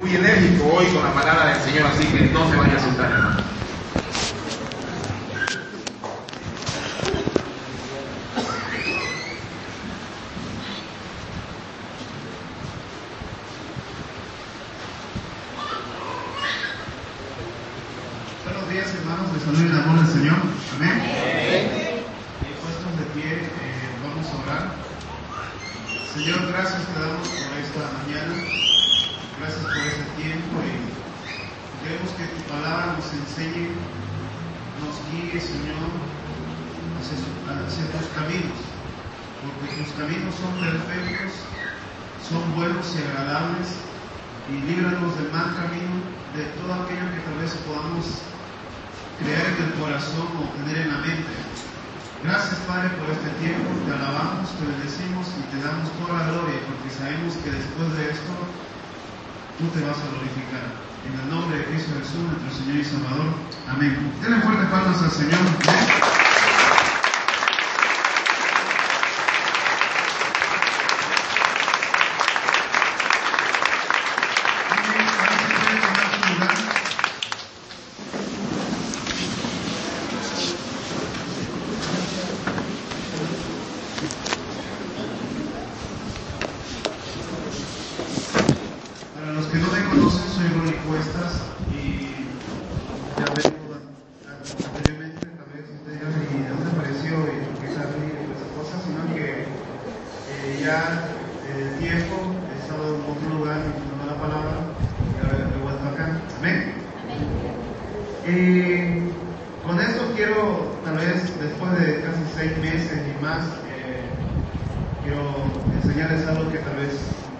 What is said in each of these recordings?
Muy enérgico hoy con la palabra del Señor, así que no se vaya a asustar. Buenos días hermanos, les saludo en el amor del Señor. Amén. Y puestos de pie, eh, vamos a orar. Señor, gracias te damos por esta mañana. Gracias por este tiempo y queremos que tu palabra nos enseñe, nos guíe, Señor, hacia, su- hacia tus caminos. Porque tus caminos son perfectos, son buenos y agradables y líbranos del mal camino, de todo aquello que tal vez podamos crear en el corazón o tener en la mente. Gracias Padre por este tiempo, te alabamos, te bendecimos y te damos toda la gloria porque sabemos que después de esto tú te vas a glorificar. En el nombre de Cristo Jesús, nuestro Señor y Salvador. Amén. Denle fuerte palmas al Señor. Amén. Ahora sí pueden tomar su lugar. Para los que no me conocen, soy Ronnie Cuestas y ya vengo anteriormente, tal vez usted diga, ¿y de dónde apareció? Y por qué está aquí y esas cosas, sino que eh, ya eh, tiempo he estado en otro lugar diciendo la palabra y ahora he vuelto acá. Amén. Y con esto quiero, tal vez después de casi seis meses y más, eh, quiero enseñarles algo que tal vez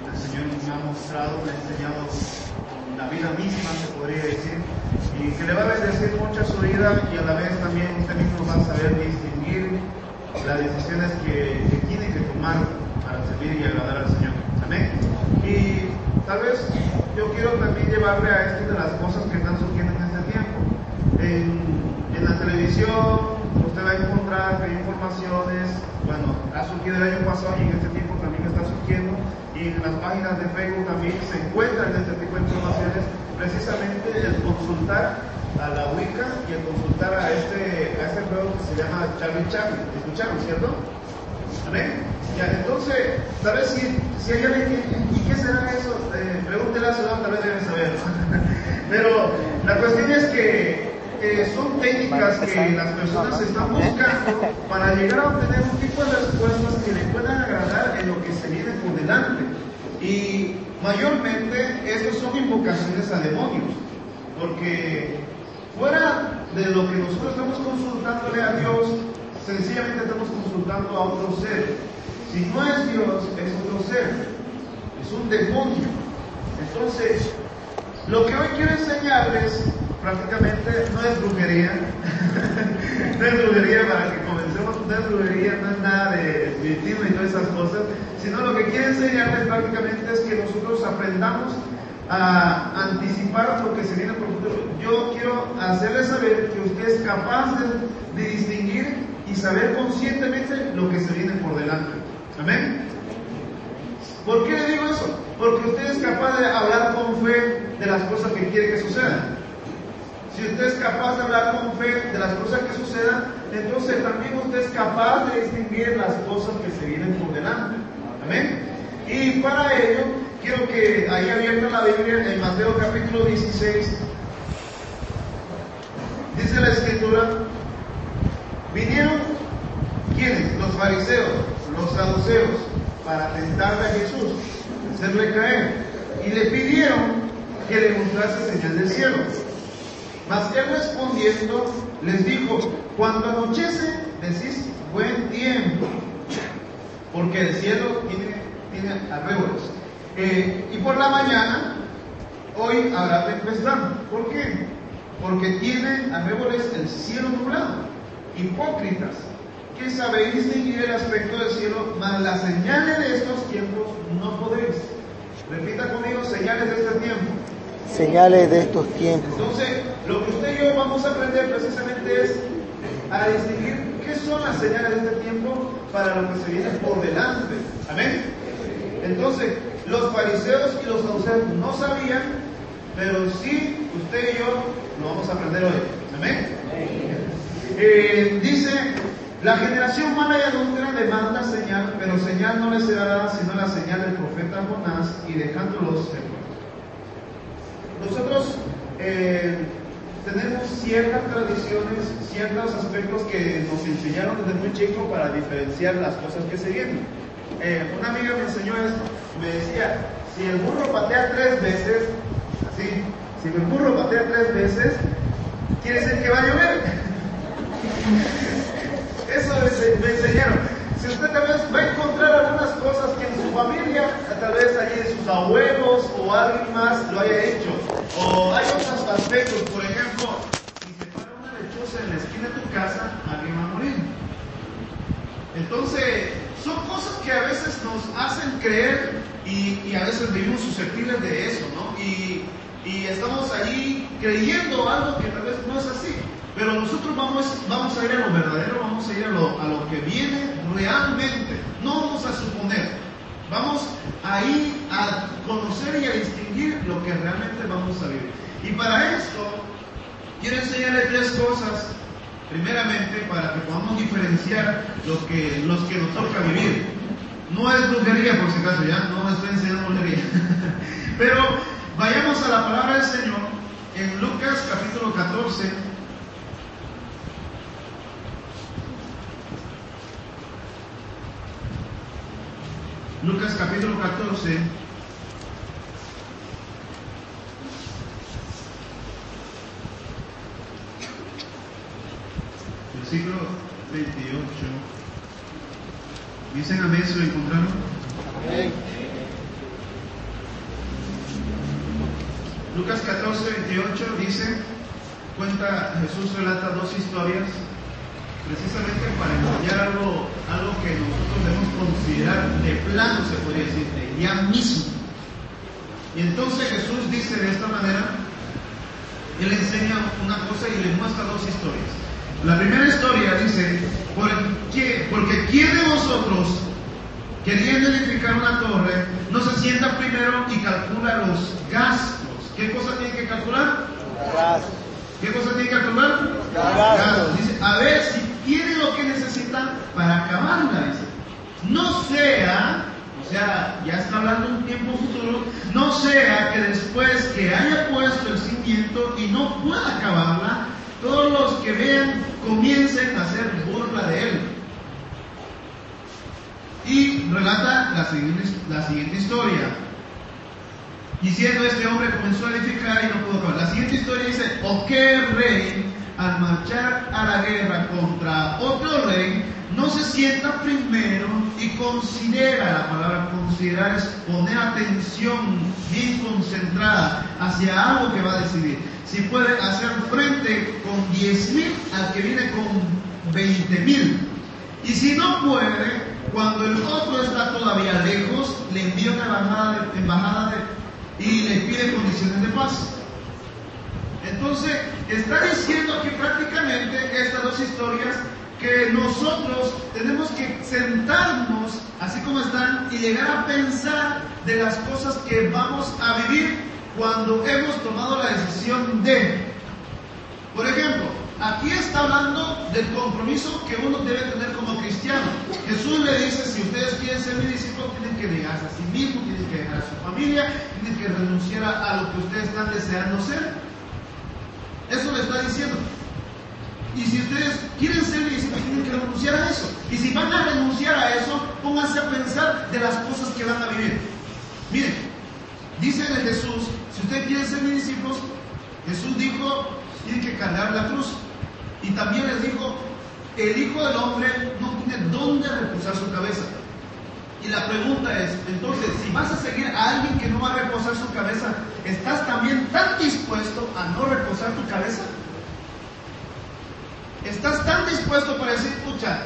el Señor me ha mostrado, me ha enseñado la vida misma, se podría decir, y que le va a bendecir mucho a su vida y a la vez también usted mismo va a saber distinguir las decisiones que, que tiene que tomar para servir y agradar al Señor. Amén. Y tal vez yo quiero también llevarle a esto de las cosas que están surgiendo en este tiempo. En, en la televisión usted va a encontrar que hay informaciones, bueno, ha surgido el año pasado y en este tiempo también está surgiendo, y en las páginas de Facebook también se encuentran este tipo de informaciones, precisamente el consultar a la Wicca y el consultar a este, a este juego que se llama Charlie Chaplin. ¿Escucharon, cierto? Amén. Ya, entonces, tal vez si, si hay alguien que, ¿y qué será eso? Eh, pregúntele a su tal vez deben saber. Pero la cuestión es que eh, son técnicas que las personas están buscando para llegar a obtener un tipo de respuestas que le puedan agradar en lo que se viene por delante. Y mayormente estos son invocaciones a demonios, porque fuera de lo que nosotros estamos consultándole a Dios, sencillamente estamos consultando a otro ser. Si no es Dios, es otro ser, es un demonio. Entonces, lo que hoy quiero enseñarles prácticamente no es brujería, no es brujería para que comencemos, no es brujería, no es nada de espiritismo y todas esas cosas, sino lo que quiero enseñarles prácticamente es que nosotros aprendamos a anticipar lo que se viene por futuro. Yo quiero hacerles saber que usted es capaz de, de distinguir y saber conscientemente lo que se viene por delante. Amén. ¿Por qué le digo eso? Porque usted es capaz de hablar con fe de las cosas que quiere que sucedan. Si usted es capaz de hablar con fe de las cosas que sucedan, entonces también usted es capaz de distinguir las cosas que se vienen por. Amén. Y para ello, quiero que ahí abierta la Biblia en Mateo capítulo 16. Dice la escritura, vinieron ¿quiénes? Los fariseos, los saduceos, para tentarle a Jesús, hacerle caer, y le pidieron que le mostrase señal del cielo. Mas él respondiendo les dijo, cuando anochece decís buen tiempo, porque el cielo tiene, tiene arreglos. Eh, y por la mañana, hoy habrá tempestad. ¿Por qué? Porque tienen arreboles el cielo nublado. Hipócritas, que sabéis distinguir el aspecto del cielo, mas las señales de estos tiempos no podéis. Repita conmigo, señales de este tiempo. Señales de estos tiempos. Entonces, lo que usted y yo vamos a aprender precisamente es a distinguir qué son las señales de este tiempo para lo que se viene por delante. Amén. Entonces, los fariseos y los saduceos no sabían, pero sí usted y yo lo vamos a aprender hoy. Amén. Eh, dice, la generación mala y adúltera demanda señal, pero señal no le será dada sino la señal del profeta Jonás y dejándolos se. Nosotros eh, tenemos ciertas tradiciones, ciertos aspectos que nos enseñaron desde muy chico para diferenciar las cosas que se vienen. Eh, una amiga me enseñó esto, me decía, si el burro patea tres veces, así, si el burro patea tres veces, quiere decir que va a llover. Eso me, me enseñaron. Usted tal vez va a encontrar algunas cosas que en su familia, tal vez allí sus abuelos o alguien más lo haya hecho, o hay otros aspectos, por ejemplo, si se para una lechuza en la esquina de tu casa, alguien va a morir. Entonces, son cosas que a veces nos hacen creer y, y a veces vivimos susceptibles de eso, ¿no? Y, y estamos allí creyendo algo que tal vez no es así. Pero nosotros vamos, a ir a lo verdadero, vamos a ir a lo, que viene realmente. No vamos a suponer. Vamos a ir a conocer y a distinguir lo que realmente vamos a vivir. Y para esto, quiero enseñarles tres cosas. Primeramente, para que podamos diferenciar lo que, los que nos toca vivir. No es brujería, por si acaso, ya no estoy enseñando brujería. Pero vayamos a la palabra del Señor en Lucas capítulo 14. Lucas capítulo 14. Versículo 28. ¿Dicen amén si lo encontraron? Amén. Lucas 14, 28 dice, cuenta, Jesús relata dos historias precisamente para enseñar algo, algo que nosotros debemos considerar de plano, se podría decir, de ya mismo. Y entonces Jesús dice de esta manera, Él enseña una cosa y le muestra dos historias. La primera historia dice, porque, porque ¿quién de vosotros, queriendo edificar una torre, no se sienta primero y calcula los gastos? ¿Qué cosa tiene que calcular? Gastos. ¿Qué cosa tiene que calcular? Gastos. Dice, a ver si lo que necesita para acabarla. Dice. No sea, o sea, ya está hablando un tiempo futuro, no sea que después que haya puesto el cimiento y no pueda acabarla, todos los que vean comiencen a hacer burla de él. Y relata la siguiente, la siguiente historia. Diciendo este hombre comenzó a edificar y no pudo acabar. La siguiente historia dice, o qué rey al marchar a la guerra contra otro rey, no se sienta primero y considera, la palabra considerar es poner atención bien concentrada hacia algo que va a decidir. Si puede hacer frente con 10 mil al que viene con 20 mil. Y si no puede, cuando el otro está todavía lejos, le envía una embajada, de, embajada y le pide condiciones de paz. Entonces, está diciendo aquí prácticamente estas dos historias que nosotros tenemos que sentarnos así como están y llegar a pensar de las cosas que vamos a vivir cuando hemos tomado la decisión de. Por ejemplo, aquí está hablando del compromiso que uno debe tener como cristiano. Jesús le dice, si ustedes quieren ser mis discípulos, tienen que negarse a sí mismos, tienen que dejar a su familia, tienen que renunciar a, a lo que ustedes están deseando ser. Eso le está diciendo. Y si ustedes quieren ser discípulos, tienen que renunciar a eso. Y si van a renunciar a eso, pónganse a pensar de las cosas que van a vivir. Miren, dice en Jesús, si ustedes quieren ser mis discípulos, Jesús dijo, tienen que cargar la cruz. Y también les dijo, el Hijo del Hombre no tiene dónde reposar su cabeza. La pregunta es, entonces, si vas a seguir a alguien que no va a reposar su cabeza, ¿estás también tan dispuesto a no reposar tu cabeza? ¿Estás tan dispuesto para decir, pucha,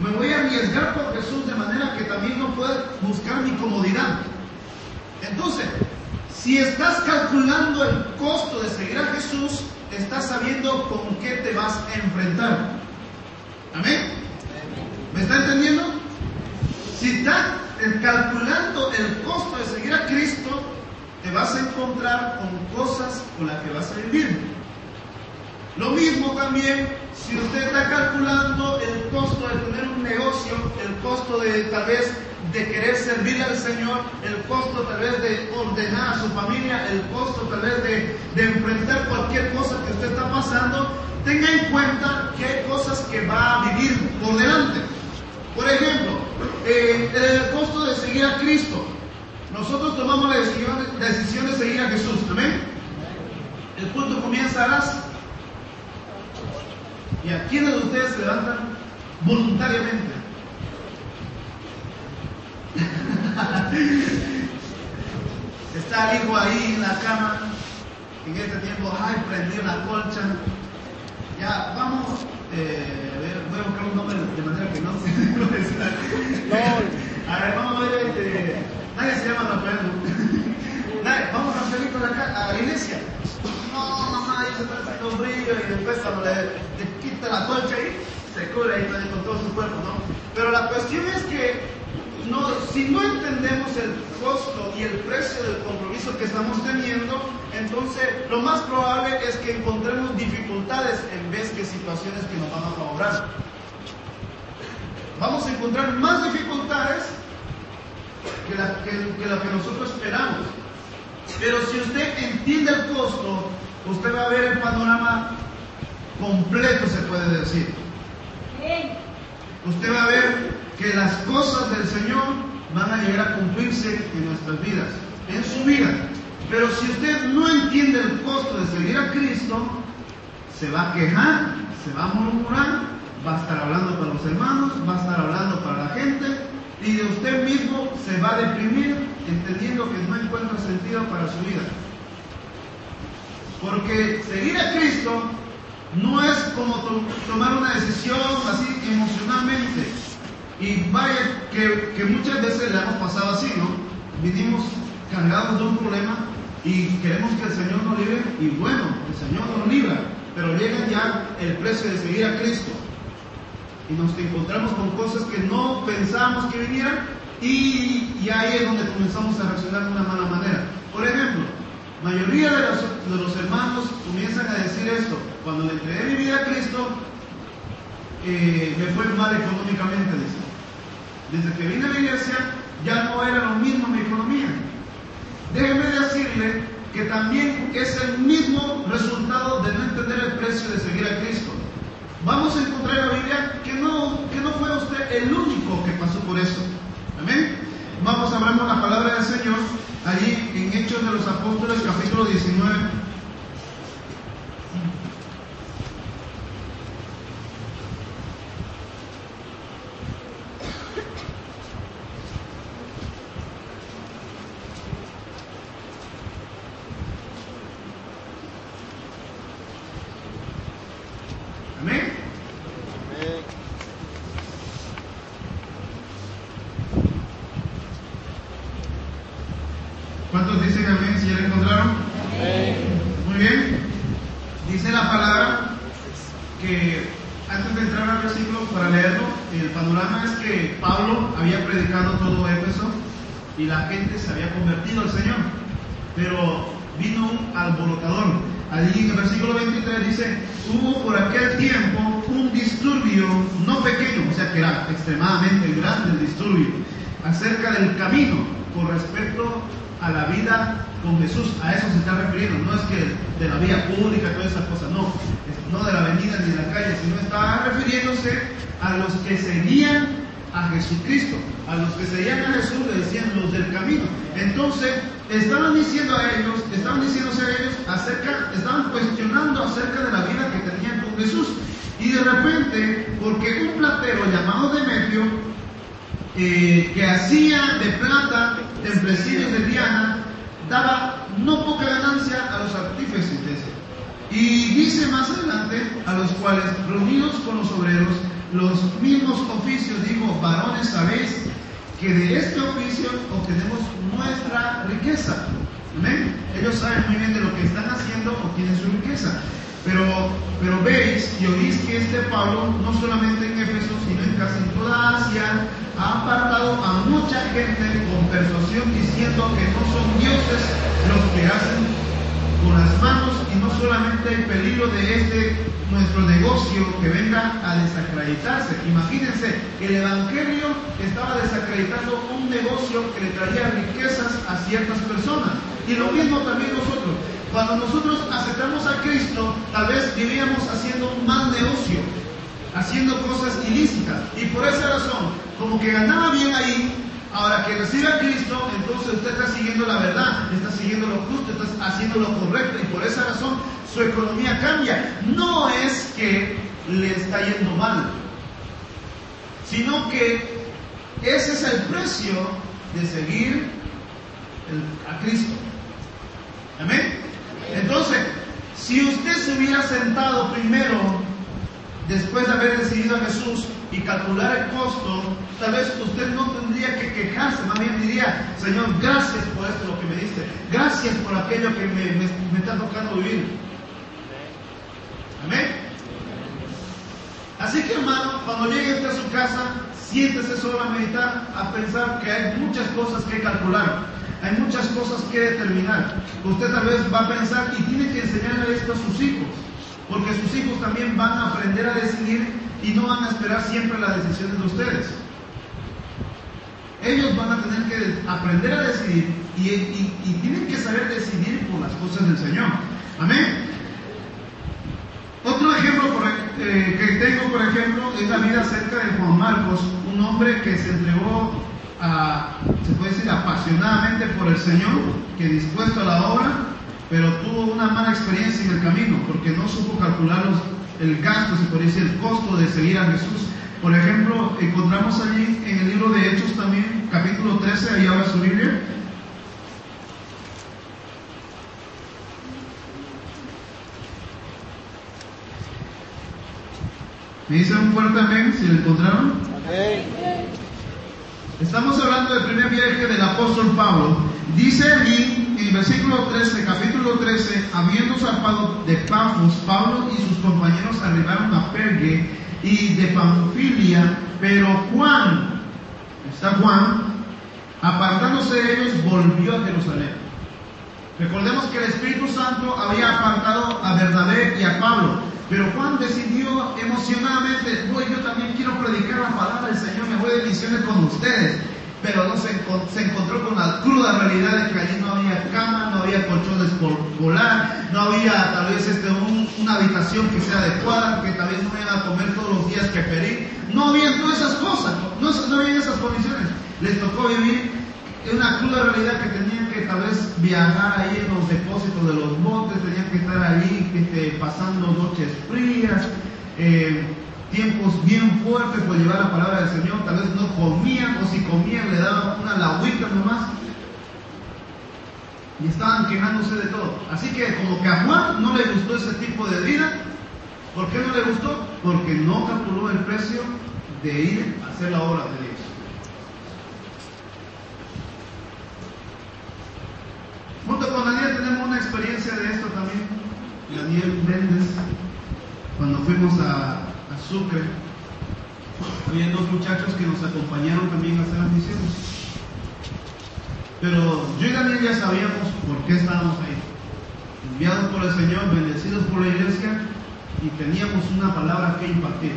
me voy a arriesgar por Jesús de manera que también no pueda buscar mi comodidad? Entonces, si estás calculando el costo de seguir a Jesús, estás sabiendo con qué te vas a enfrentar. ¿Amén? ¿Me está entendiendo? Si, tan, calculando el costo de seguir a Cristo, te vas a encontrar con cosas con las que vas a vivir. Lo mismo también si usted está calculando el costo de tener un negocio, el costo de tal vez de querer servirle al Señor, el costo tal vez de ordenar a su familia, el costo tal vez de, de enfrentar cualquier cosa que usted está pasando, tenga en cuenta que hay cosas que va a vivir por delante. Por ejemplo, eh, el costo de seguir a Cristo. Nosotros tomamos la decisión, de seguir a Jesús. Amén. El culto comienza a las ¿Y a quiénes de ustedes se levantan voluntariamente? Está el hijo ahí en la cama, en este tiempo, ay, prendió la colcha. Ya, vamos, eh, a ver, voy a buscar un nombre de manera que no se A ver, vamos a ver, este, nadie se llama Rafael. Nadie, vamos a la, a la iglesia. No, mamá, ahí se está haciendo brillo y después cuando le, le quita la colcha ahí, se cubre ahí con todo su cuerpo, ¿no? Pero la cuestión es que no, si no entendemos el costo y el precio del compromiso que estamos teniendo, entonces lo más probable es que encontremos dificultades en vez que situaciones que nos van a favorar. Vamos a encontrar más dificultades que, la, que, que lo que nosotros esperamos. Pero si usted entiende el costo, usted va a ver el panorama completo, se puede decir. Usted va a ver que las cosas del Señor van a llegar a cumplirse en nuestras vidas, en su vida. Pero si usted no entiende el costo de seguir a Cristo, se va a quejar, se va a murmurar, va a estar hablando para los hermanos, va a estar hablando para la gente y de usted mismo se va a deprimir entendiendo que no encuentra sentido para su vida. Porque seguir a Cristo no es como to tomar una decisión así emocionalmente. Y vaya que, que, muchas veces le hemos pasado así, ¿no? Vinimos cargados de un problema y queremos que el Señor nos libre y bueno, el Señor nos libra, pero llega ya el precio de seguir a Cristo. Y nos encontramos con cosas que no pensábamos que vinieran y, ahí es donde comenzamos a reaccionar de una mala manera. Por ejemplo, mayoría de los, hermanos comienzan a decir esto, cuando le entregué mi vida a Cristo, eh, me fue mal económicamente. Desde que vine a la iglesia ya no era lo mismo mi economía. Déjeme decirle que también es el mismo resultado de no entender el precio de seguir a Cristo. Vamos a encontrar en la Biblia que no, que no fue usted el único que pasó por eso. Amén. Vamos a con la palabra del Señor allí en Hechos de los Apóstoles capítulo 19. Amén. ¿Cuántos dicen amén si ya la encontraron? Muy bien. Dice la palabra que antes de entrar al versículo para leerlo, el panorama es que Pablo había predicado todo Éfeso y la gente se había convertido al Señor. Pero vino un alborotador. Allí en el versículo 23 dice, hubo por aquel tiempo un disturbio no pequeño, o sea que era extremadamente grande el disturbio, acerca del camino con respecto a la vida con Jesús, a eso se está refiriendo, no es que de la vía pública, todas esas cosas, no, no de la avenida ni de la calle, sino estaba refiriéndose a los que seguían a Jesucristo, a los que seguían a Jesús le decían los del camino. Entonces, estaban diciendo a ellos, estaban diciéndose a ellos acerca, estaban cuestionando acerca de la vida que tenían con Jesús. Y de repente, porque un platero llamado Demetrio, eh, que hacía de plata templecillos de Diana, daba no poca ganancia a los artífices de. Y dice más adelante delante, a los cuales, reunidos con los obreros, los mismos oficios, digo, varones, sabéis que de este oficio obtenemos nuestra riqueza. ¿Amén? Ellos saben muy bien de lo que están haciendo, obtienen su riqueza. Pero, pero veis y oís que este Pablo, no solamente en Éfeso, sino en casi toda Asia, ha apartado a mucha gente con persuasión diciendo que no son dioses los que hacen con las manos y no solamente el peligro de este nuestro negocio que venga a desacreditarse. Imagínense, el Evangelio estaba desacreditando un negocio que le traía riquezas a ciertas personas. Y lo mismo también nosotros. Cuando nosotros aceptamos a Cristo, tal vez vivíamos haciendo un mal negocio, haciendo cosas ilícitas. Y por esa razón, como que ganaba bien ahí, ahora que recibe a Cristo, entonces usted está siguiendo la verdad, está siguiendo lo justo, está haciendo lo correcto. Y por esa razón su economía cambia. No es que le está yendo mal, sino que ese es el precio de seguir a Cristo. Amén. Entonces, si usted se hubiera sentado primero, después de haber recibido a Jesús, y calcular el costo, tal vez usted no tendría que quejarse, más bien diría, Señor, gracias por esto lo que me diste, gracias por aquello que me, me- está tocando vivir. Amén. Así que hermano, cuando llegue usted a su casa, siéntese solo a meditar, a pensar que hay muchas cosas que calcular, hay muchas cosas que determinar. Usted tal vez va a pensar y tiene que enseñarle esto a sus hijos, porque sus hijos también van a aprender a decidir y no van a esperar siempre las decisiones de ustedes. Ellos van a tener que aprender a decidir y, tienen que saber decidir por las cosas del Señor. Amén. Otro ejemplo eh, que tengo, por ejemplo, es la vida acerca de Juan Marcos, un hombre que se entregó, a, se puede decir, apasionadamente por el Señor, que dispuesto a la obra, pero tuvo una mala experiencia en el camino, porque no supo calcular los- el gasto, se puede decir, el costo de seguir a Jesús. Por ejemplo, encontramos allí en el libro de Hechos también, capítulo 13, ahí habla su Biblia, me dicen un fuerte amén si lo encontraron. Amén. Estamos hablando del primer viaje del apóstol Pablo. Dice allí, el versículo 13, capítulo 13, habiendo zarpado de Pafos, Pablo y sus compañeros arribaron a Pergue y de Panfilia, pero Juan, está Juan, apartándose de ellos, volvió a Jerusalén. Recordemos que el Espíritu Santo había apartado a Bernabé y a Pablo, pero Juan decidió emocionadamente, "Voy, yo también quiero predicar la palabra del Señor, me voy de misiones con ustedes. Pero no se, se encontró con la cruda realidad de que allí no había cama, no había colchones por volar, no había tal vez este, un- una habitación que sea adecuada, que tal vez no iban a comer todos los días que pedir. No había todas esas cosas, no, no había esas condiciones. Les tocó vivir es una cruda realidad que tenían que tal vez viajar ahí en los depósitos de los botes, tenían que estar ahí este, pasando noches frías, eh, tiempos bien fuertes por llevar la palabra del Señor, tal vez no comían o si comían le daban una lagüita nomás y estaban quejándose de todo. Así que como que a Juan no le gustó ese tipo de vida, ¿por qué no le gustó? Porque no calculó el precio de ir a hacer la obra de Dios. Junto con Daniel tenemos una experiencia de esto también. Daniel Méndez, cuando fuimos a, a Sucre, había dos muchachos que nos acompañaron también a hacer las misiones. Pero yo y Daniel ya sabíamos por qué estábamos ahí. Enviados por el Señor, bendecidos por la iglesia y teníamos una palabra que impartir.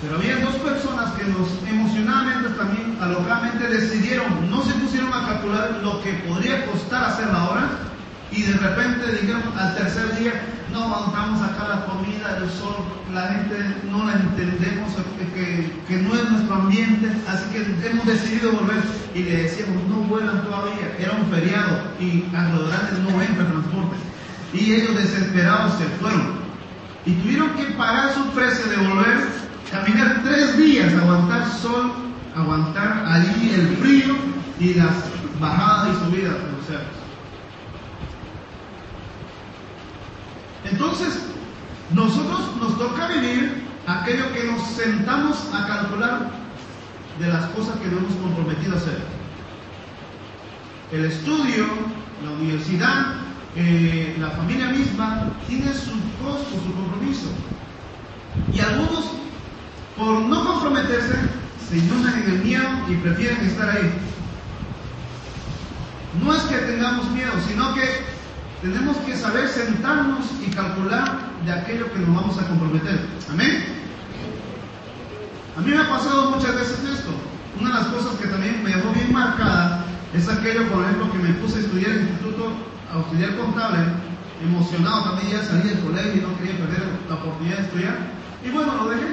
Pero había dos personas que nos emocionadamente también, alocadamente decidieron, no se pusieron a calcular lo que podría costar hacer la obra y de repente dijeron al tercer día, no aguantamos acá la comida, el sol, la gente no la entendemos, que, que- no es nuestro ambiente, así que hemos decidido volver y le decíamos, no vuelan todavía, era un feriado y a los grandes no entra transporte. Y ellos desesperados se fueron y tuvieron que pagar su precio de volver, caminar tres días, aguantar sol, aguantar allí el frío y las bajadas y subidas de los Entonces, Nosotros nos toca vivir aquello que nos sentamos a calcular de las cosas que no hemos comprometido a hacer. El estudio, la universidad, eh, la familia misma tiene su costo, su compromiso. Y algunos, por no comprometerse, se inundan en el miedo y prefieren estar ahí. No es que tengamos miedo, sino que tenemos que saber sentarnos y calcular de aquello que nos vamos a comprometer. Amén. A mí me ha pasado muchas veces esto. Una de las cosas que también me dejó bien marcada es aquello, por ejemplo, que me puse a estudiar en el instituto, a estudiar contable, emocionado también ya salí del colegio y no quería perder la oportunidad de estudiar. Y bueno, lo dejé.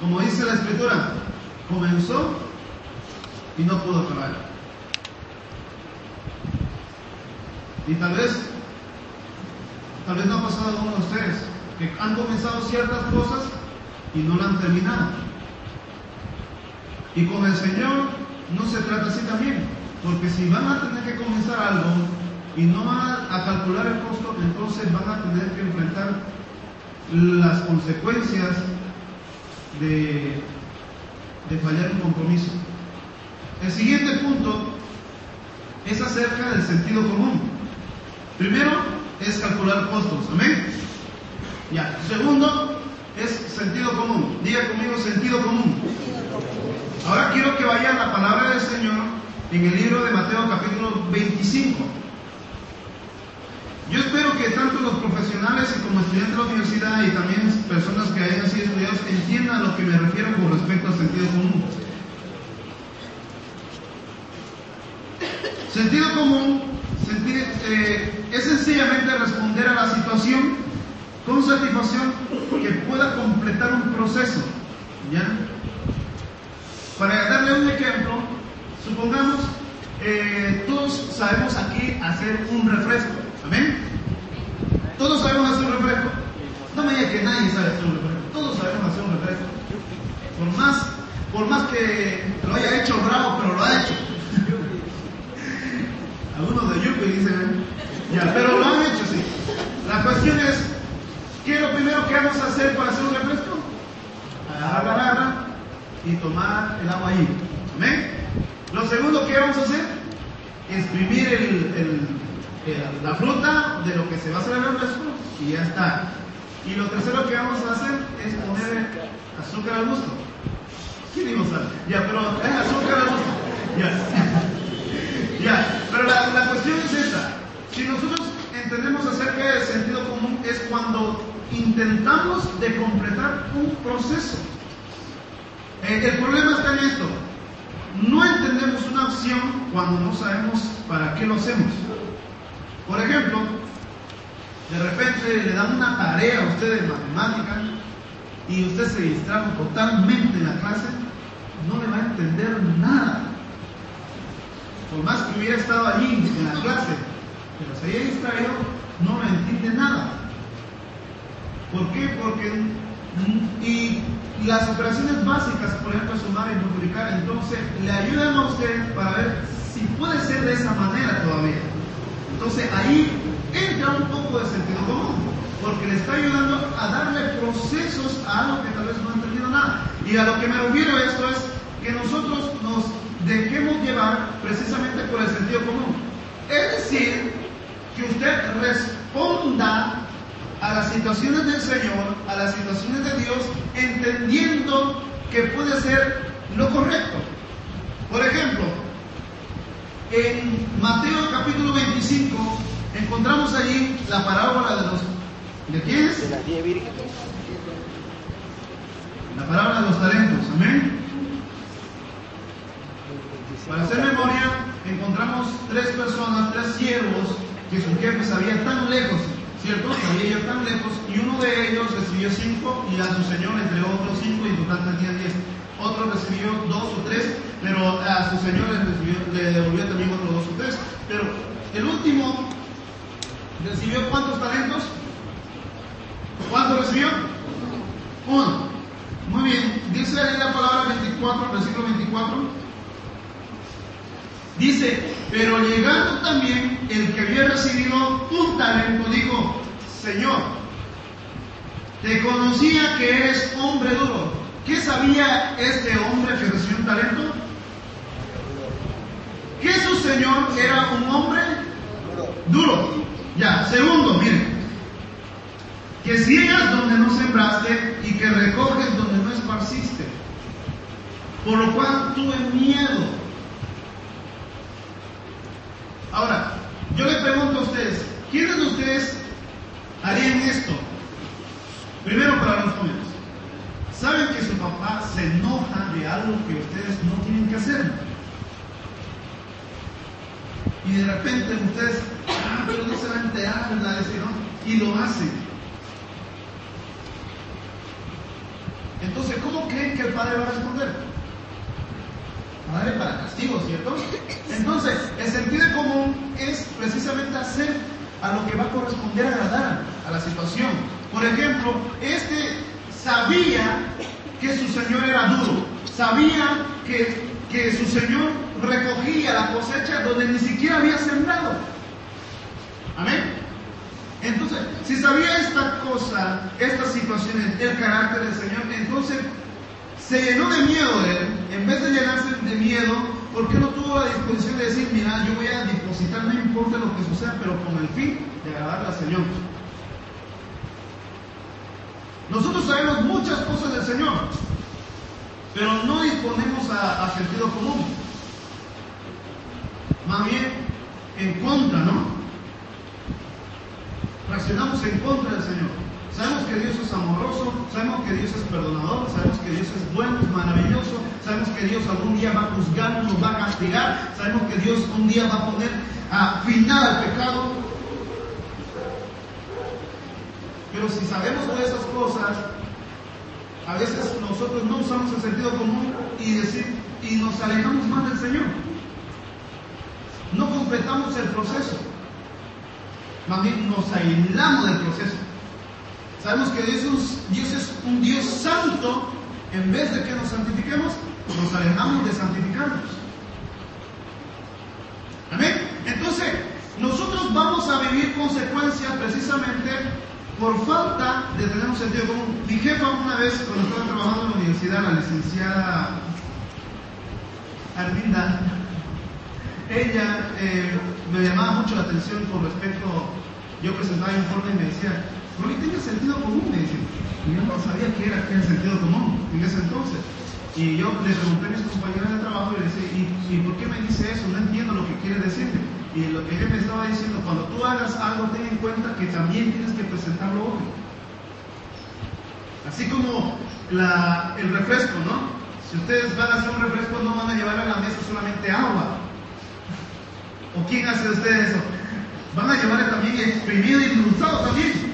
Como dice la escritura, comenzó y no pudo acabar. Y tal vez, tal vez no ha pasado a alguno de ustedes, que han comenzado ciertas cosas y no la han terminado. Y con el Señor no se trata así también, porque si van a tener que comenzar algo y no van a calcular el costo, entonces van a tener que enfrentar las consecuencias de, de fallar un compromiso. El siguiente punto es acerca del sentido común. Primero es calcular costos, amén. Ya. Segundo es sentido común. Diga conmigo sentido común. Ahora quiero que vaya la palabra del Señor en el libro de Mateo capítulo 25. Yo espero que tanto los profesionales y como estudiantes de la universidad y también personas que hayan sido estudiados entiendan a lo que me refiero con respecto al sentido común. Sentido común sentir, eh, es sencillamente responder a la situación con satisfacción que pueda completar un proceso. Para darle un ejemplo, supongamos, eh, todos sabemos aquí hacer un refresco. ¿Amén? Todos sabemos hacer un refresco. No me diga que nadie sabe hacer un refresco. Todos sabemos hacer un refresco. Por más, por más que lo haya hecho bravo, pero lo ha hecho. Algunos de Yupi dicen, ya, pero lo han hecho, sí. La cuestión es, ¿qué es lo primero que vamos a hacer para hacer un refresco? Agarrar la garra y tomar el agua ahí. ¿Amén? Lo segundo que vamos a hacer, exprimir el, la fruta de lo que se va a hacer el refresco y ya está. Y lo tercero que vamos a hacer es poner azúcar al gusto. ¿Quién a usar? Ya, pero es azúcar al gusto. Ya. ya, pero la, la cuestión es esta. Si nosotros entendemos acerca del sentido común es cuando intentamos de completar un proceso. Eh, el problema está en esto. No entendemos una acción cuando no sabemos para qué lo hacemos. Por ejemplo, de repente le dan una tarea a usted de matemática y usted se distrajo totalmente en la clase, no le va a entender nada. Por más que hubiera estado allí en la clase, pero se haya distraído, no le entiende nada. ¿Por qué? Porque y las operaciones básicas, por ejemplo, sumar y multiplicar, entonces le ayudan a usted para ver si puede ser de esa manera todavía. Entonces ahí entra un poco de sentido común, porque le está ayudando a darle procesos a algo que tal vez no ha entendido nada. Y a lo que me refiero esto es que nosotros nos dejemos llevar precisamente por el sentido común. Es decir, que usted responda a las situaciones del Señor, a las situaciones de Dios, entendiendo que puede ser lo correcto. Por ejemplo, en Mateo capítulo 25 encontramos allí la parábola de los... ¿De quiénes? De las diez vírgenes. La parábola de los talentos, amén. Para hacer memoria, encontramos tres personas, tres siervos que sus jefes habían tan lejos, ¿cierto? Había ido tan lejos, y uno de ellos recibió cinco y a su señor entre otros cinco y en total tenía diez. Otro recibió dos o tres, pero a su señor le, devolvió también otros dos o tres. Pero el último recibió cuántos talentos? ¿Cuántos recibió? Uno. Muy bien, dice ahí la palabra 24, versículo 24. Dice, pero llegando también el que había recibido un talento, dijo, Señor, te conocía que eres hombre duro. ¿Qué sabía este hombre que recibió un talento? Que su Señor era un hombre duro. Ya, segundo, miren, que ciegas donde no sembraste y que recoges donde no esparciste. Por lo cual tuve miedo. Ahora, yo le pregunto a ustedes, ¿quiénes de ustedes harían esto? Primero para los jóvenes. ¿Saben que su papá se enoja de algo que ustedes no tienen que hacer? Y de repente ustedes, ah, pero no se va a enterar, ¿verdad? ¿no? Y lo hacen. Entonces, ¿cómo creen que el padre va a responder? Para castigo, ¿cierto? Entonces, el sentido común es precisamente hacer a lo que va a corresponder agradar a la situación. Por ejemplo, este sabía que su señor era duro, sabía que, que su señor recogía la cosecha donde ni siquiera había sembrado. Amén. Entonces, si sabía esta cosa, estas situaciones, el carácter del Señor, entonces se llenó de miedo de él, en vez de llenarse de miedo, ¿por qué no tuvo la disposición de decir, mira, yo voy a depositar, no importa lo que suceda, pero con el fin de agradar al Señor? Nosotros sabemos muchas cosas del Señor, pero no disponemos a, a sentido común. Más bien en contra, ¿no? Reaccionamos en contra del Señor. Sabemos que Dios es amoroso, sabemos que Dios es perdonador, sabemos que Dios es bueno, es maravilloso, sabemos que Dios algún día va a juzgar, nos va a castigar, sabemos que Dios un día va a poner a final al pecado. Pero si sabemos todas esas cosas, a veces nosotros no usamos el sentido común y decir y nos alejamos más del Señor. No completamos el proceso. Más bien nos aislamos del proceso. Sabemos que Dios es, un, Dios santo. En vez de que nos santifiquemos, nos alejamos de santificarnos. Amén. Entonces, nosotros vamos a vivir consecuencias precisamente por falta de tener un sentido común. Mi jefa una vez, cuando estaba trabajando en la universidad, la licenciada Arminda, ella eh, me llamaba mucho la atención con respecto, yo presentaba informe y me decía, Rolly, tiene sentido común, me dice. Y yo no sabía qué era, el sentido común en ese entonces. Y yo le pregunté a mis compañeros de trabajo y le decía, ¿y, ¿y por qué me dice eso? No entiendo lo que quiere decir. Y lo que ella me estaba diciendo, cuando tú hagas algo, ten en cuenta que también tienes que presentarlo hoy. Así como la, el refresco, ¿no? Si ustedes van a hacer un refresco, no van a llevar a la mesa solamente agua. ¿O quién hace de ustedes eso? Van a llevar también exprimido y endulzado también.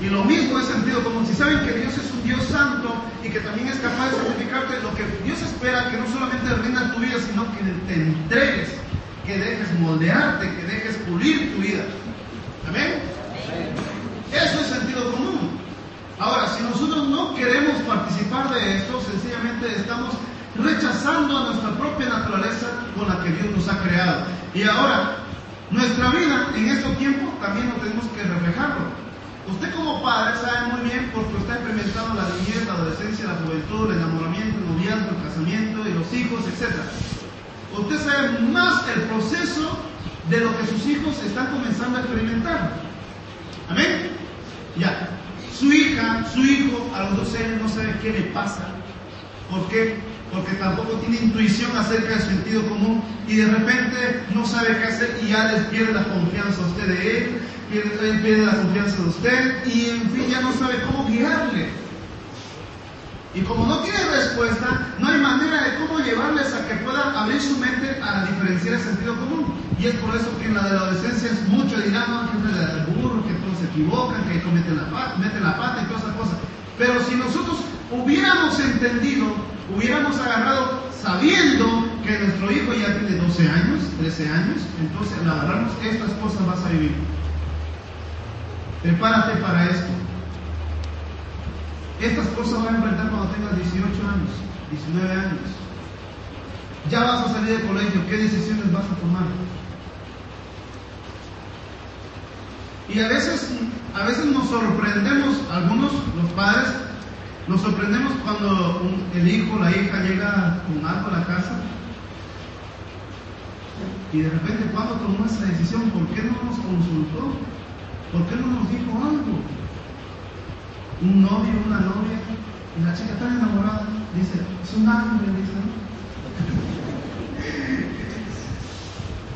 Y lo mismo es sentido común. Si saben que Dios es un Dios santo y que también es capaz de santificarte, lo que Dios espera que no solamente rinda tu vida, sino que te entregues, que dejes moldearte, que dejes pulir tu vida. Amén. Eso es sentido común. Ahora, si nosotros no queremos participar de esto, sencillamente estamos rechazando a nuestra propia naturaleza con la que Dios nos ha creado. Y ahora, nuestra vida en estos tiempos también lo tenemos que reflejarlo. Usted como padre sabe muy bien porque usted ha experimentado la niñez, la adolescencia, la juventud, el enamoramiento, el noviazgo, el casamiento y los hijos, etc. Usted sabe más el proceso de lo que sus hijos están comenzando a experimentar. Amén. Ya. Su hija, su hijo, a los 12 años no sabe qué le pasa. ¿Por qué? Porque tampoco tiene intuición acerca del sentido común y de repente no sabe qué hacer y ya les pierde la confianza a usted de él, pierde, pierde la confianza de usted y en fin ya no sabe cómo guiarle. Y como no tiene respuesta, no hay manera de cómo llevarles a que puedan abrir su mente a diferenciar el sentido común. Y es por eso que en la de la adolescencia es mucho, dirán, que es del burro, que todos se equivocan, que cometen la, la pata y todas esas cosas. Pero si nosotros hubiéramos entendido, hubiéramos agarrado sabiendo que nuestro hijo ya tiene 12 años, 13 años, entonces al agarrarnos estas cosas vas a vivir. Prepárate para esto. Estas cosas van a enfrentar cuando tengas 18 años, 19 años. Ya vas a salir del colegio, ¿qué decisiones vas a tomar? Y a veces, a veces nos sorprendemos, algunos, los padres, nos sorprendemos cuando el hijo, la hija llega con algo a la casa y de repente cuando tomó esa decisión, ¿por qué no nos consultó? ¿Por qué no nos dijo algo? Un novio, una novia, y la chica está enamorada, dice, es un ángel, dice.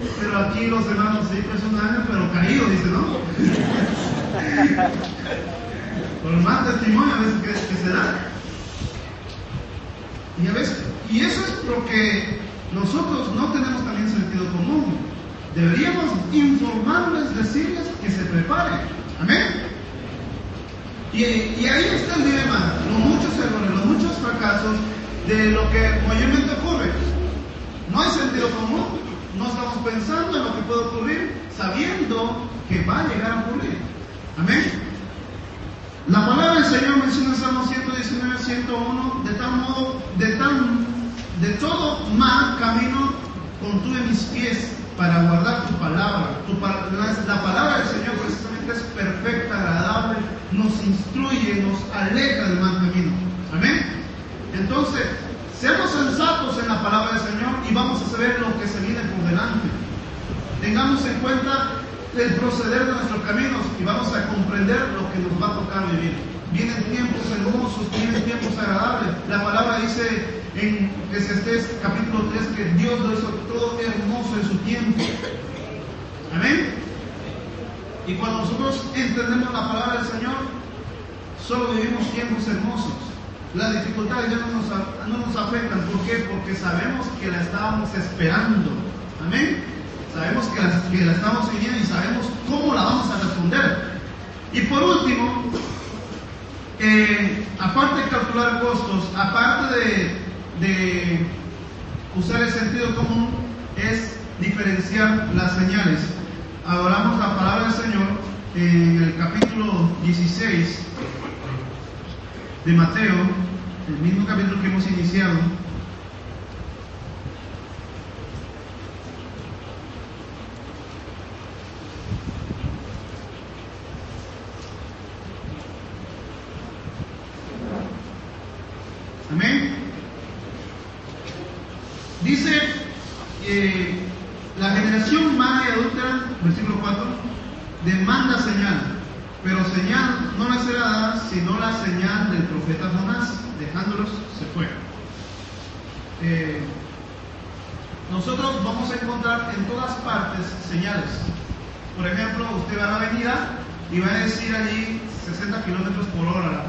Pero aquí los hermanos sí, pues es un ángel, pero caído, dice, ¿no? Por más testimonio a veces que, que se da. Y a veces, y eso es porque nosotros no tenemos también sentido común. Deberíamos informarles, decirles que se preparen. Amén. Y, y ahí está el dilema, los muchos errores, los muchos fracasos de lo que mayormente ocurre. No hay sentido común, no estamos pensando en lo que puede ocurrir, sabiendo que va a llegar a ocurrir. Amén. La palabra del Señor menciona en Salmo 119, 101, de tal modo, de tal, de todo mal camino contuve mis pies para guardar tu palabra. Tu la, la palabra del Señor precisamente es perfecta, agradable, nos instruye, nos aleja del mal camino. Amén. Entonces, seamos sensatos en la palabra del Señor y vamos a saber lo que se viene por delante. Tengamos en cuenta el proceder de nuestros caminos y vamos a comprender lo que nos va a tocar vivir. Vienen tiempos hermosos, vienen tiempos agradables. La palabra dice en Eclesiastés capítulo 3 que Dios lo hizo todo hermoso en su tiempo. Amén. Y cuando nosotros entendemos la palabra del Señor, solo vivimos tiempos hermosos. Las dificultades ya no nos, no nos afectan. ¿Por qué? Porque sabemos que la estábamos esperando. Amén. Sabemos que la, estamos viviendo y sabemos cómo la vamos a responder. Y por último, aparte de calcular costos, aparte de, de usar el sentido común, es diferenciar las señales. Hablamos la palabra del Señor en el capítulo 16 de Mateo, el mismo capítulo que hemos iniciado. Amén. Dice eh, la generación mala y adúltera, versículo 4, demanda señal, pero señal no la será dada sino la señal del profeta Jonás, dejándolos se fue. Eh, nosotros vamos a encontrar en todas partes señales. Por ejemplo, usted va a la avenida y va a decir allí 60 kilómetros por hora,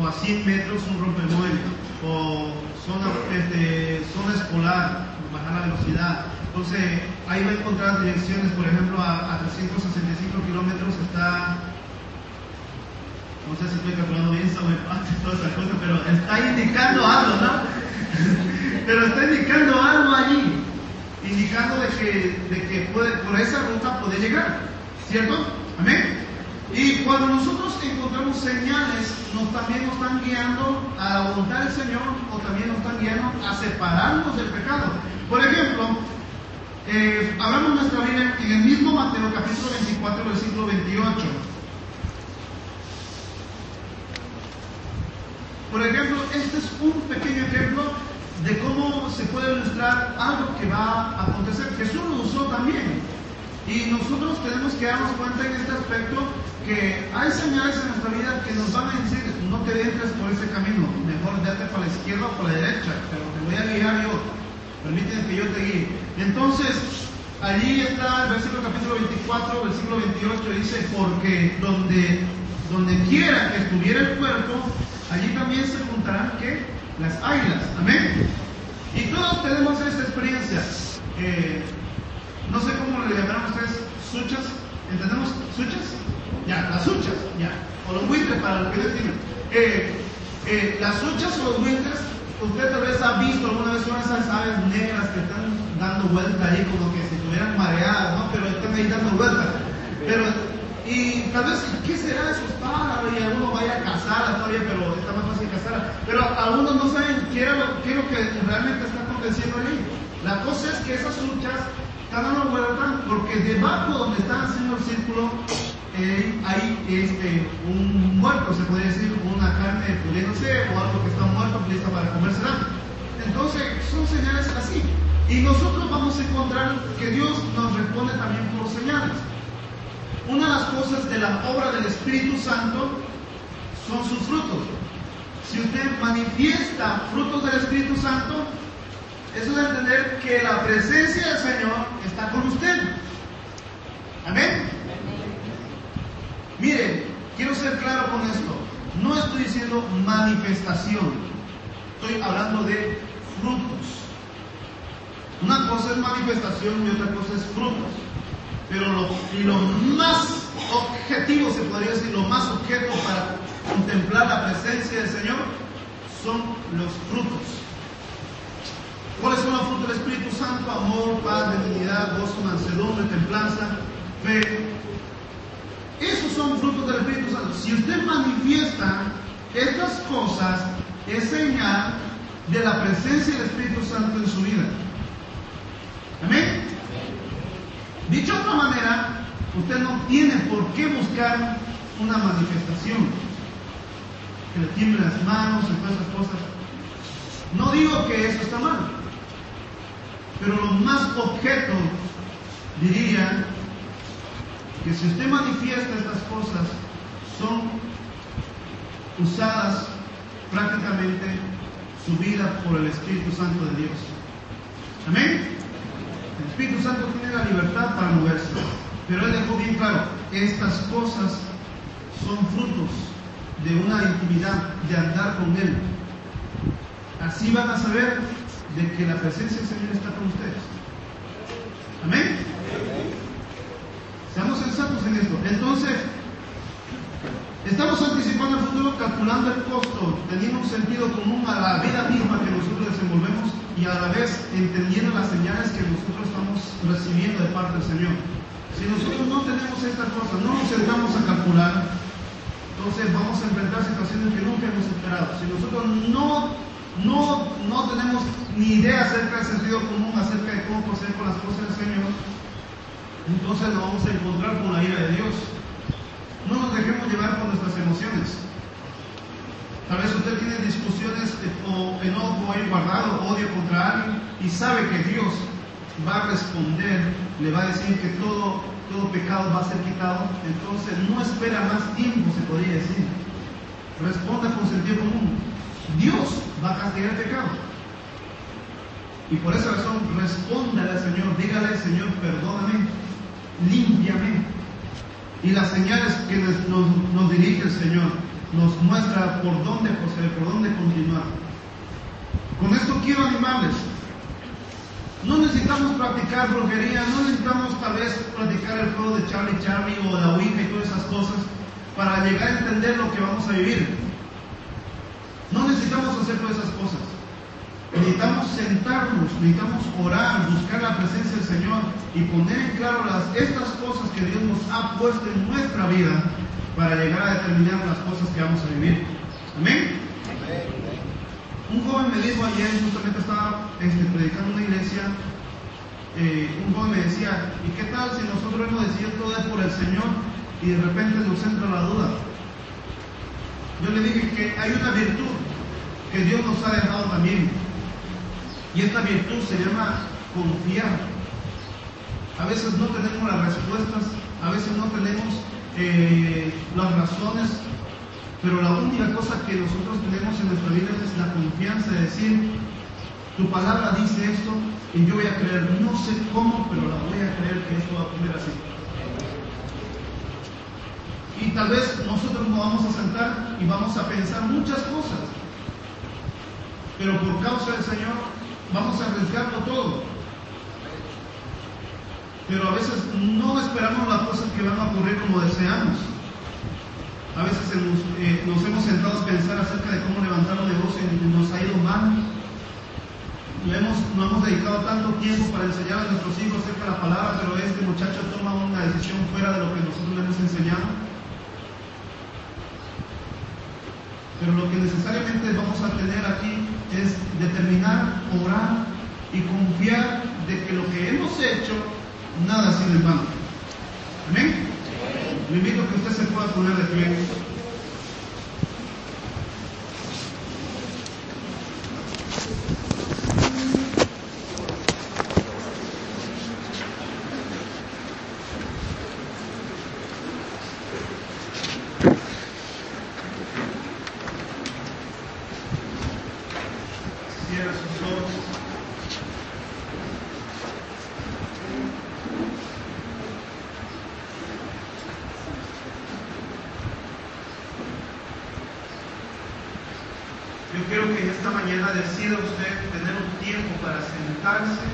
o a 100 metros un rompemuelle, o zona, este, zona escolar, bajar la velocidad. Entonces, ahí va a encontrar direcciones, por ejemplo, a 365 kilómetros está, no sé si estoy calculando bien, sobre parte, todas esas cosas, pero está indicando algo, ¿no? pero está indicando algo allí, indicando de que, de que puede, por esa ruta puede llegar, ¿cierto? Amén. Y cuando nosotros encontramos señales, nos también nos están guiando a la voluntad del Señor o también nos están guiando a separarnos del pecado. Por ejemplo, eh, hablamos nuestra Biblia en el mismo Mateo capítulo 24, versículo 28. Por ejemplo, este es un pequeño ejemplo de cómo se puede ilustrar algo que va a acontecer. Jesús lo usó también. Y nosotros tenemos que darnos cuenta en este aspecto que hay señales en nuestra vida que nos van a decir, no te entres por ese camino, mejor date para la izquierda o para la derecha, pero te voy a guiar yo, permíteme que yo te guíe. Entonces, allí está el versículo capítulo 24, versículo 28, dice, porque donde, donde quiera que estuviera el cuerpo, allí también se juntarán que las águilas, amén. Y todos tenemos esta experiencia. Eh, no sé cómo le llamarán ustedes, suchas, ¿entendemos? ¿Suchas? Ya, las suchas, ya. O los buitres para los que entienden. Eh, eh, las suchas o los buitres, usted tal vez ha visto alguna vez de esas aves negras que están dando vuelta ahí como que si estuvieran mareadas, ¿no? Pero están ahí dando vuelta. Pero, y tal vez, ¿qué será esos pájaros? Y alguno vaya a cazar todavía, pero está más fácil cazar. Pero algunos no saben qué, era lo, qué es lo que realmente está aconteciendo ahí. La cosa es que esas suchas están dando vuelta porque debajo donde están haciendo el círculo, eh, hay este, un muerto, se podría decir, una carne pudriéndose o algo que está muerto, lista para comérsela. Entonces, son señales así. Y nosotros vamos a encontrar que Dios nos responde también por señales. Una de las cosas de la obra del Espíritu Santo son sus frutos. Si usted manifiesta frutos del Espíritu Santo, eso es entender que la presencia del Señor está con usted. Amén. Mire, quiero ser claro con esto. No estoy diciendo manifestación. Estoy hablando de frutos. Una cosa es manifestación y otra cosa es frutos. Pero lo, lo más objetivo, se podría decir, lo más objeto para contemplar la presencia del Señor son los frutos. ¿Cuáles son los frutos del Espíritu Santo? Amor, paz, benignidad, gozo, mansedumbre, templanza, fe. Esos son frutos del Espíritu Santo. Si usted manifiesta estas cosas, es señal de la presencia del Espíritu Santo en su vida. Amén. Dicho de otra manera, usted no tiene por qué buscar una manifestación que le tiemble las manos y todas esas cosas. No digo que eso está mal, pero lo más objeto diría que si usted manifiesta estas cosas, son usadas prácticamente su vida por el Espíritu Santo de Dios. Amén. Espíritu Santo tiene la libertad para moverse, pero Él dejó bien claro, estas cosas son frutos de una intimidad, de andar con Él. Así van a saber de que la presencia del Señor está con ustedes. Amén. Seamos sensatos en esto. Entonces, estamos anticipando el futuro, calculando el costo, teniendo un sentido común a la vida misma que nosotros desenvolvemos y a la vez entendiendo las señales que nosotros estamos recibiendo de parte del Señor. Si nosotros no tenemos estas cosas, no nos sentamos a calcular, entonces vamos a enfrentar situaciones que nunca hemos esperado. Si nosotros no, no, no tenemos ni idea acerca del sentido común, acerca de cómo proceder con las cosas del Señor, entonces nos vamos a encontrar con la ira de Dios. No nos dejemos llevar por nuestras emociones. Tal vez usted tiene discusiones o enojo ahí guardado, odio contra alguien y sabe que Dios va a responder, le va a decir que todo, todo pecado va a ser quitado. Entonces no espera más tiempo, se podría decir. Responda con sentido común. Dios va a castigar el pecado. Y por esa razón, respóndale al Señor, dígale, Señor, perdóname, límpiame. Y las señales que nos, nos dirige el Señor nos muestra por dónde proceder, por dónde continuar. Con esto quiero animarles. No necesitamos practicar brujería, no necesitamos tal vez practicar el juego de Charlie Charlie o la Ouija y todas esas cosas para llegar a entender lo que vamos a vivir. No necesitamos hacer todas esas cosas. Necesitamos sentarnos, necesitamos orar, buscar la presencia del Señor y poner en claro las, estas cosas que Dios nos ha puesto en nuestra vida para llegar a determinar las cosas que vamos a vivir. Amén. Un joven me dijo ayer, justamente estaba este, predicando una iglesia, eh, un joven me decía, ¿y qué tal si nosotros hemos decidido todo es por el Señor y de repente nos entra la duda? Yo le dije que hay una virtud que Dios nos ha dejado también. Y esta virtud se llama confiar. A veces no tenemos las respuestas, a veces no tenemos eh, las razones, pero la única cosa que nosotros tenemos en nuestra vida es la confianza de decir, tu palabra dice esto y yo voy a creer, no sé cómo, pero la voy a creer que esto va a ocurrir así. Y tal vez nosotros nos vamos a sentar y vamos a pensar muchas cosas, pero por causa del Señor vamos a arriesgarlo todo. Pero a veces no esperamos las cosas que van a ocurrir como deseamos. A veces nos, eh, nos hemos sentado a pensar acerca de cómo levantar un negocio y nos ha ido mal. No hemos, no hemos dedicado tanto tiempo para enseñar a nuestros hijos acerca de la palabra, pero este muchacho toma una decisión fuera de lo que nosotros le hemos enseñado. Pero lo que necesariamente vamos a tener aquí es determinar, orar y confiar de que lo que hemos hecho, nada sido en vano. Amén. Le invito a que usted se pueda poner de pie. Cierra sus ojos. Yo quiero que esta mañana decida usted tener un tiempo para sentarse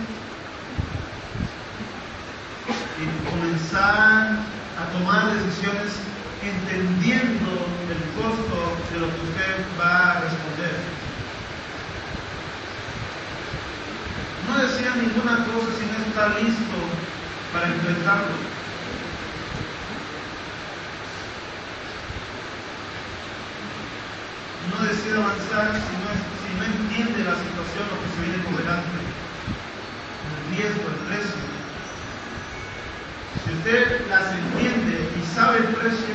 y comenzar a tomar decisiones entendiendo el costo de lo que usted va a responder. No decía ninguna cosa si no está listo No decide avanzar si no, entiende la situación, lo que se viene por delante. El riesgo, el precio. Si usted las entiende y sabe el precio,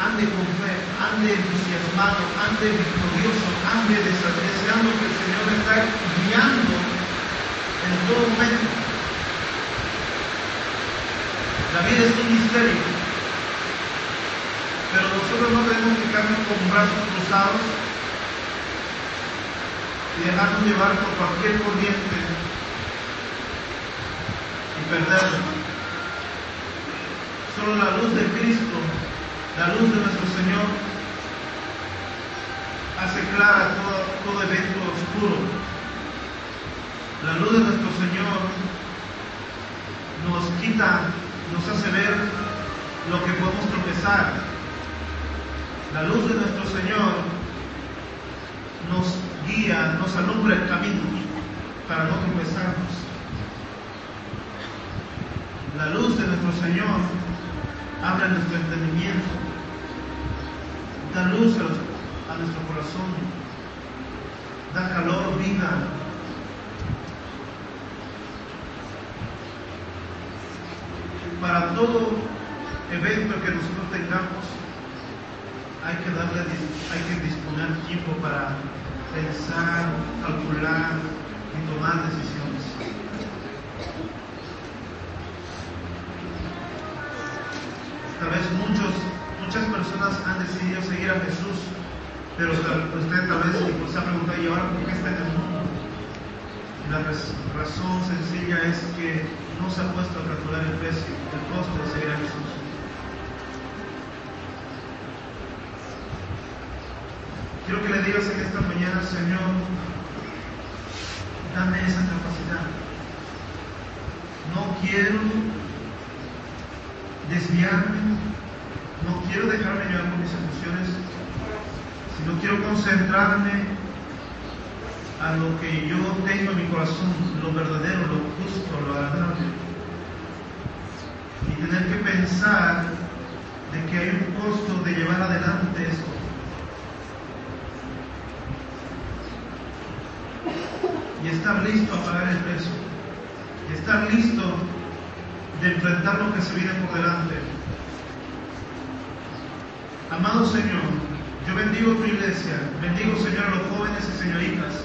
ande con fe, ande entusiasmado, ande victorioso, ande deseando que el Señor está guiando en todo momento. La vida es un misterio, pero nosotros no tenemos que quedarnos con brazos cruzados y dejarnos llevar por cualquier corriente y perdernos. Solo la luz de Cristo, la luz de nuestro Señor, hace clara todo, todo evento oscuro. La luz de nuestro Señor nos quita, nos hace ver lo que podemos tropezar. La luz de nuestro Señor nos guía, nos alumbra el camino para no tropezarnos. La luz de nuestro Señor abre nuestro entendimiento, da luz a, nuestro corazón, da calor, vida. Para todo evento que nosotros tengamos, hay que darle, hay que disponer tiempo para pensar, calcular y tomar decisiones. Tal vez muchos, muchas personas han decidido seguir a Jesús, pero usted tal vez se ha preguntado, ¿y ahora por qué está en el mundo? Y la razón sencilla es que no se ha puesto a calcular el precio, el costo de seguir a Jesús. Quiero que le digas en esta mañana, Señor, dame esa capacidad. No quiero desviarme, no quiero dejarme llevar por mis emociones, sino quiero concentrarme a lo que yo tengo en mi corazón, lo verdadero, lo justo, lo agradable. Y tener que pensar de que hay un costo de llevar adelante esto. Y estar listo a pagar el precio. Y estar listo de enfrentar lo que se viene por delante. Amado Señor, yo bendigo tu iglesia, bendigo Señor a los jóvenes y señoritas,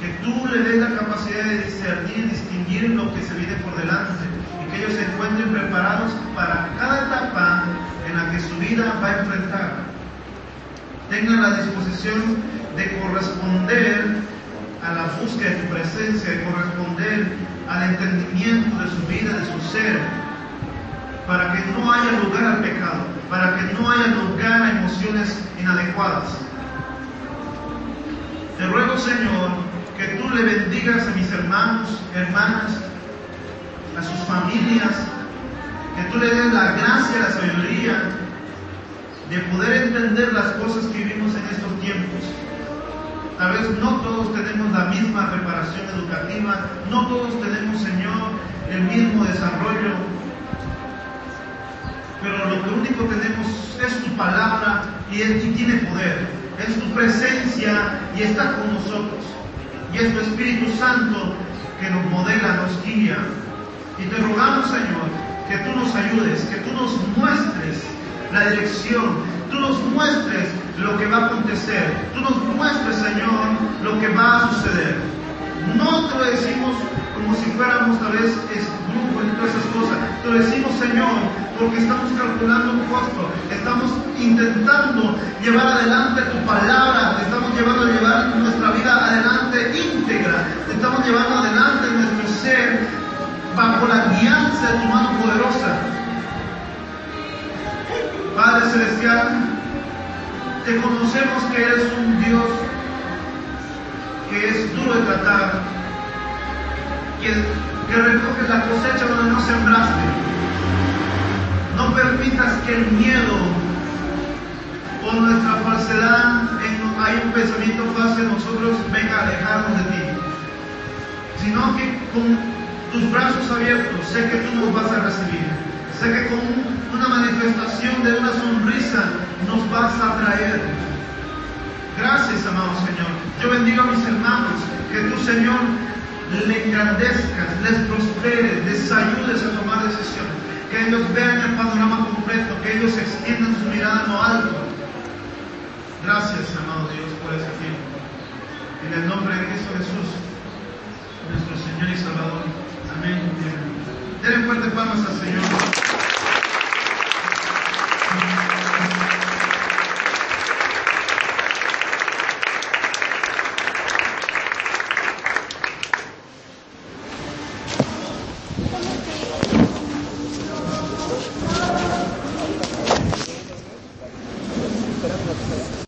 que tú le des la capacidad de discernir distinguir lo que se viene por delante y que ellos se encuentren preparados para cada etapa en la que su vida va a enfrentar. Tengan la disposición de corresponder a la búsqueda de tu presencia, de corresponder al entendimiento de su vida, de su ser, para que no haya lugar al pecado, para que no haya lugar a emociones inadecuadas. Te ruego, Señor, que tú le bendigas a mis hermanos, hermanas, a sus familias, que tú le des la gracia, la sabiduría de poder entender las cosas que vivimos en estos tiempos. Tal vez no todos tenemos la misma preparación educativa, no todos tenemos, Señor, el mismo desarrollo, pero lo que único tenemos es tu palabra y, es, y tiene poder, es tu presencia y está con nosotros. Y es tu Espíritu Santo que nos modela, nos guía. Y te rogamos, Señor, que tú nos ayudes, que tú nos muestres la dirección, tú nos muestres lo que va a acontecer, tú nos muestres, Señor, lo que va a suceder. No te lo decimos como si fuéramos tal vez es brujos y todas esas cosas. Te lo decimos, Señor, porque estamos calculando un costo, estamos intentando llevar adelante tu palabra, estamos llevando a llevar nuestra vida bajo la guianza de tu mano poderosa. Padre Celestial, te conocemos que eres un Dios que es duro de tratar, que, que recoges la cosecha donde no sembraste. No permitas que el miedo o nuestra falsedad, en, hay un pensamiento falso en nosotros, venga a alejarnos de ti. Sino que con tus brazos abiertos, sé que tú nos vas a recibir. Sé que con una manifestación de una sonrisa nos vas a traer. Gracias, amado Señor. Yo bendigo a mis hermanos, que tú, Señor, le engrandezcas, les prosperes, les ayudes a tomar decisiones, que ellos vean el panorama completo, que ellos extiendan su mirada en lo alto. Gracias, amado Dios, por ese tiempo. En el nombre de Cristo Jesús, nuestro Señor y Salvador. Amén. Denle fuerte palmas al Señor.